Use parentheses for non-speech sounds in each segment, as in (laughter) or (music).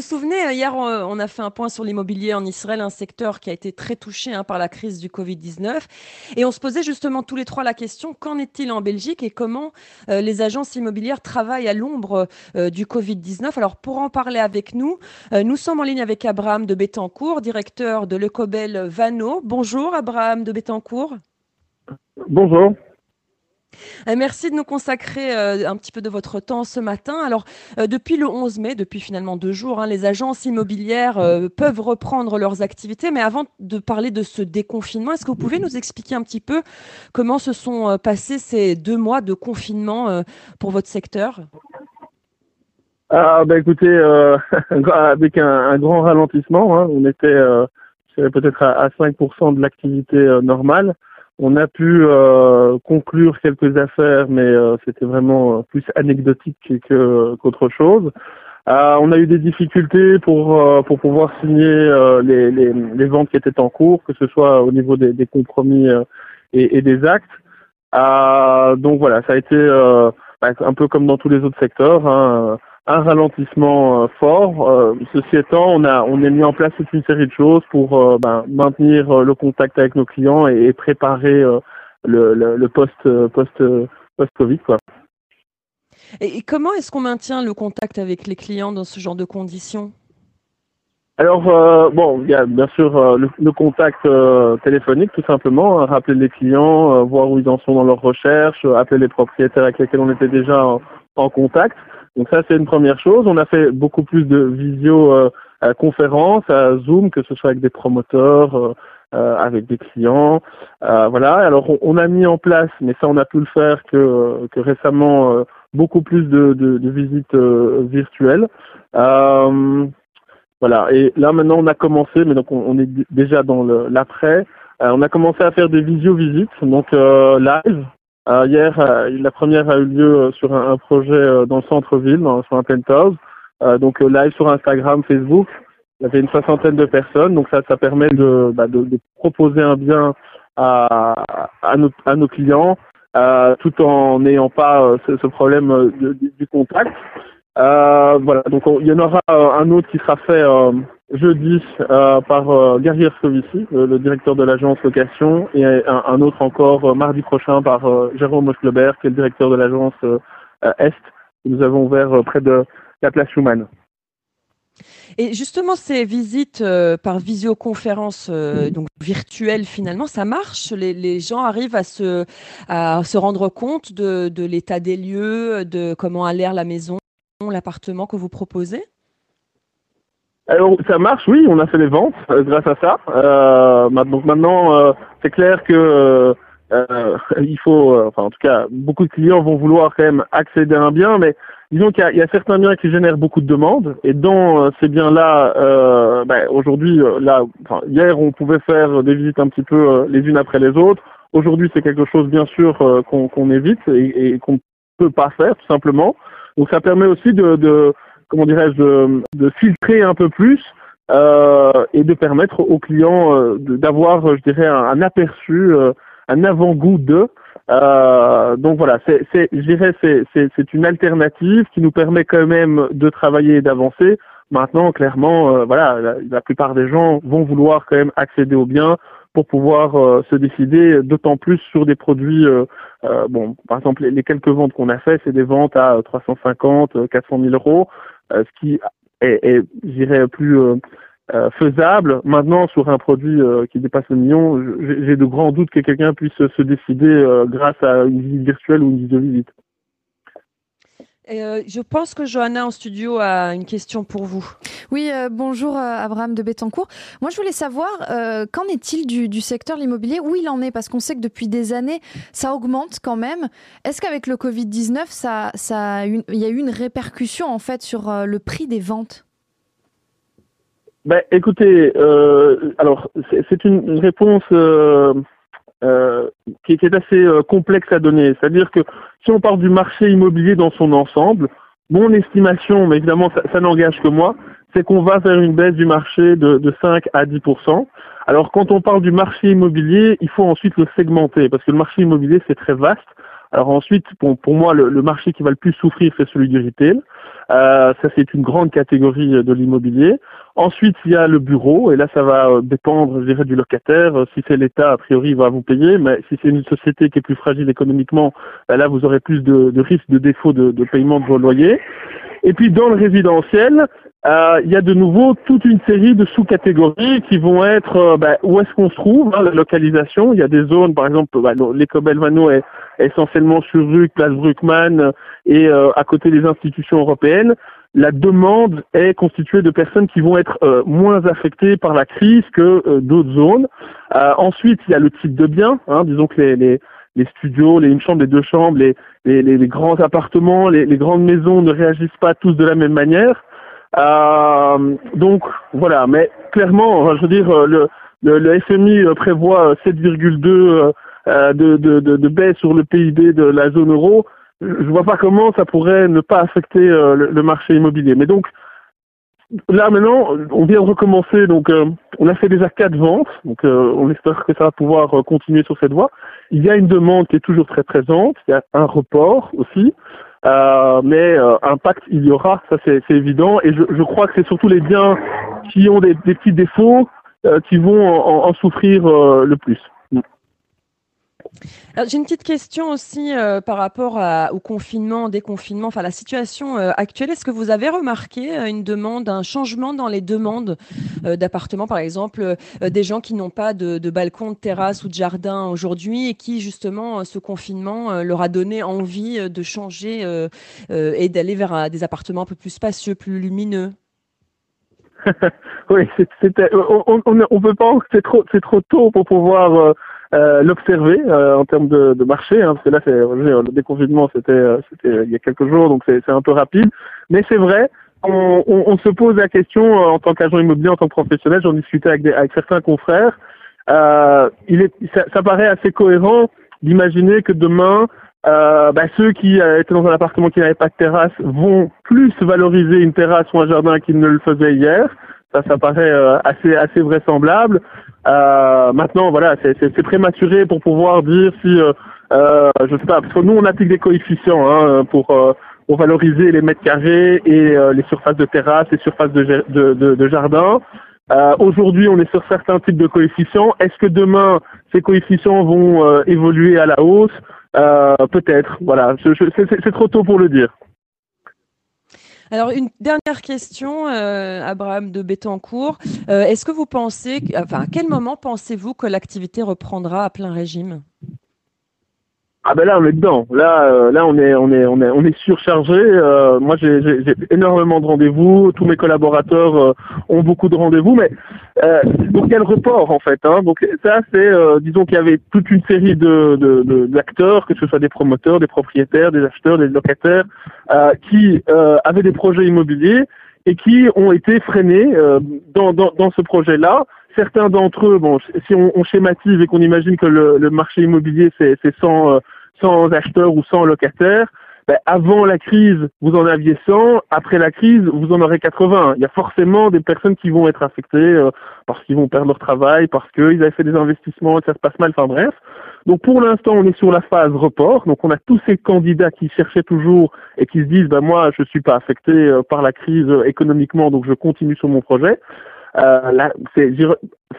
vous souvenez, hier, on a fait un point sur l'immobilier en Israël, un secteur qui a été très touché hein, par la crise du Covid-19. Et on se posait justement tous les trois la question, qu'en est-il en Belgique et comment les agences immobilières travaillent à l'ombre du Covid-19 Alors, pour en parler avec nous, nous sommes en ligne avec Abraham de Bettencourt, directeur de l'Ecobel Vano. Bonjour, Abraham de Bettencourt. Bonjour. Euh, merci de nous consacrer euh, un petit peu de votre temps ce matin. Alors, euh, depuis le 11 mai, depuis finalement deux jours, hein, les agences immobilières peuvent reprendre leurs activités. Mais avant de parler de ce déconfinement, est-ce que vous pouvez nous expliquer un petit peu comment se sont passés ces deux mois de confinement pour votre secteur? Ah, bah, écoutez, (laughs) avec un, grand ralentissement, hein. on était peut-être à, à, 5% de l'activité normale. On a pu euh, conclure quelques affaires, mais euh, c'était vraiment euh, plus anecdotique que, qu'autre chose. on a eu des difficultés pour pour pouvoir signer les, les, ventes qui étaient en cours, que ce soit au niveau des, compromis et, et, des actes. donc voilà, ça a été bah, un peu comme dans tous les autres secteurs. Hein, un ralentissement euh, fort. Euh, ceci étant, on a on a mis en place toute une série de choses pour euh, ben, maintenir le contact avec nos clients et, préparer le, le, post post post Covid quoi. Et comment est-ce qu'on maintient le contact avec les clients dans ce genre de conditions? Alors bon, il y a bien sûr le, contact téléphonique tout simplement, hein, rappeler les clients, voir où ils en sont dans leurs recherches, appeler les propriétaires avec lesquels on était déjà en contact. Donc ça, c'est une première chose. On a fait beaucoup plus de visio euh, conférences, à Zoom, que ce soit avec des promoteurs, euh, euh, avec des clients. voilà. Alors on, a mis en place, mais ça on a pu le faire que, que récemment, beaucoup plus de, de, de visites virtuelles. voilà. Et là maintenant on a commencé, mais donc on, est déjà dans l'après. on a commencé à faire des visio-visites, donc live, euh, hier, euh, la première a eu lieu euh, sur un, projet dans le centre-ville, sur un penthouse. donc live sur Instagram, Facebook. Il y avait une soixantaine de personnes, donc ça, ça permet de, bah, de, de proposer un bien à, à, nos, à nos clients, tout en n'ayant pas ce, problème du contact. Euh, voilà, donc il y en aura un autre qui sera fait jeudi euh, par euh, Gary le directeur de l'agence location, et un, autre encore euh, mardi prochain par Jérôme Moschleber, qui est le directeur de l'agence Est, que nous avons ouvert près de la place Schumann. Et justement, ces visites par visioconférence, donc virtuelle finalement, ça marche? Les, gens arrivent à se, rendre compte de l'état des lieux, de comment a l'air la maison, l'appartement que vous proposez? Alors ça marche, oui, on a fait les ventes euh, grâce à ça. Euh, donc maintenant, euh, c'est clair que euh, il faut, enfin en tout cas, beaucoup de clients vont vouloir quand même accéder à un bien, mais disons qu'il y, y, a certains biens qui génèrent beaucoup de demandes, et dans ces biens-là, ben, aujourd'hui, là, hier on pouvait faire des visites un petit peu les unes après les autres. Aujourd'hui, c'est quelque chose bien sûr qu'on évite et, et qu'on ne peut pas faire tout simplement. Donc ça permet aussi de, de comment dirais-je, de, filtrer un peu plus euh, et de permettre aux clients euh, d'avoir, je dirais, un, aperçu, euh, un avant-goût de. donc voilà, c'est, je dirais, c'est, c'est, une alternative qui nous permet quand même de travailler et d'avancer. Maintenant, clairement, voilà, la, plupart des gens vont vouloir quand même accéder aux biens pour pouvoir euh, se décider, d'autant plus sur des produits. Euh, euh, bon, par exemple, les, quelques ventes qu'on a fait, c'est des ventes à 350, 400 000 euros, ce qui est, est je dirais, plus faisable. Maintenant, sur un produit qui dépasse le million, j'ai de grands doutes que quelqu'un puisse se décider grâce à une visite virtuelle ou une visite de visite. Euh, je pense que Johanna en studio a une question pour vous. Oui, euh, bonjour euh, Abraham de Bettencourt. Moi, je voulais savoir, qu'en est-il du, secteur de l'immobilier? Où il en est? Parce qu'on sait que depuis des années, ça augmente quand même. Est-ce qu'avec le Covid-19, ça, ça il y a eu une répercussion en fait sur le prix des ventes? Ben, écoutez, alors c'est une réponse euh, qui, est assez euh, complexe à donner. C'est-à-dire que si on part du marché immobilier dans son ensemble, mon estimation, mais évidemment ça, n'engage que moi, c'est qu'on va vers une baisse du marché de, de 5 à 10% Alors quand on parle du marché immobilier, il faut ensuite le segmenter parce que le marché immobilier c'est très vaste. Alors ensuite, pour, pour moi, le, le, marché qui va le plus souffrir, c'est celui du retail. Euh, ça, c'est une grande catégorie de l'immobilier. Ensuite, il y a le bureau, et là, ça va euh, dépendre, je dirais, du locataire. Si c'est l'État, a priori, il va vous payer, mais si c'est une société qui est plus fragile économiquement, ben là, vous aurez plus de, de risques de défaut de, de paiement de vos loyers. Et puis dans le résidentiel, euh, il y a de nouveau toute une série de sous-catégories qui vont être euh, ben, où est-ce qu'on se trouve, hein, la localisation. Il y a des zones, par exemple, ben, l'école Belvano est essentiellement sur rue, place Bruckmann et euh, à côté des institutions européennes. La demande est constituée de personnes qui vont être moins affectées par la crise que d'autres zones. ensuite, il y a le type de bien. Hein, disons que les, les les studios, les une chambre, les deux chambres, les, les, les grands appartements, les, les, grandes maisons ne réagissent pas tous de la même manière. Euh, donc voilà, mais clairement, je veux dire, le, le, le FMI prévoit 7,2 euh, de, de, de, de, baisse sur le PIB de la zone euro. Je vois pas comment ça pourrait ne pas affecter euh, le, marché immobilier. Mais donc là maintenant, on vient de recommencer. Donc euh, on a fait déjà quatre ventes. Donc on espère que ça va pouvoir continuer sur cette voie. Il y a une demande qui est toujours très présente. Il y a un report aussi. Euh, mais euh, impact, il y aura, ça c'est évident. Et je, je, crois que c'est surtout les biens qui ont des, des petits défauts euh, qui vont en, en souffrir euh, le plus. J'ai une petite question aussi euh, par rapport au confinement, déconfinement, enfin la situation euh, actuelle. Est-ce que vous avez remarqué euh, une demande, un changement dans les demandes d'appartements, par exemple, des gens qui n'ont pas de, balcon, de terrasse ou de jardin aujourd'hui et qui justement ce confinement leur a donné envie de changer et d'aller vers des appartements un peu plus spacieux, plus lumineux? (laughs) Oui, on, peut pas, c'est trop, c'est trop tôt pour pouvoir euh, l'observer euh, en termes de, de marché, hein, parce que là, c'est le déconfinement, c'était euh, c'était il y a quelques jours, donc c'est un peu rapide. Mais c'est vrai, on, on, on, se pose la question en tant qu'agent immobilier, en tant que professionnel, j'en discutais avec, avec certains confrères. il est, ça, ça, paraît assez cohérent d'imaginer que demain, euh, bah, ceux qui étaient dans un appartement qui n'avait pas de terrasse vont plus valoriser une terrasse ou un jardin qu'ils ne le faisaient hier. Ça, ça paraît assez assez vraisemblable. Euh, maintenant, voilà, c'est prématuré pour pouvoir dire si, euh, euh, je sais pas, parce que nous on applique des coefficients hein, pour, euh, pour valoriser les mètres carrés et euh, les surfaces de terrasse, les surfaces de, de, de, de jardin. Aujourd'hui, on est sur certains types de coefficients. Est-ce que demain ces coefficients vont évoluer à la hausse? Peut-être. Voilà, c'est trop tôt pour le dire. Alors, une dernière question, euh, Abraham de Bettencourt. Euh, Est-ce que vous pensez, enfin, à quel moment pensez-vous que l'activité reprendra à plein régime? Ah ben là on est dedans. Là euh, là on est on est on est on est surchargé. Euh, moi j'ai énormément de rendez-vous. Tous mes collaborateurs euh, ont beaucoup de rendez-vous, mais donc il y report en fait. Hein. Donc ça c'est disons qu'il y avait toute une série de d'acteurs, que ce soit des promoteurs, des propriétaires, des acheteurs, des locataires, qui avaient des projets immobiliers et qui ont été freinés dans, dans dans ce projet-là certains d'entre eux, bon, si on, schématise et qu'on imagine que le, marché immobilier c'est 100, euh, 100 acheteurs ou 100 locataires, ben, avant la crise, vous en aviez 100, après la crise, vous en aurez 80. Il y a forcément des personnes qui vont être affectées euh, parce qu'ils vont perdre leur travail, parce qu'ils avaient fait des investissements que ça se passe mal, enfin bref. Donc pour l'instant, on est sur la phase report. Donc on a tous ces candidats qui cherchaient toujours et qui se disent, ben moi, je suis pas affecté euh, par la crise économiquement, donc je continue sur mon projet. Euh, c'est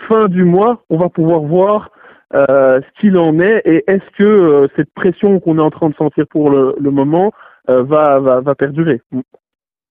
fin du mois, on va pouvoir voir euh, ce qu'il en est et est-ce que euh, cette pression qu'on est en train de sentir pour le, le moment va, va, va perdurer.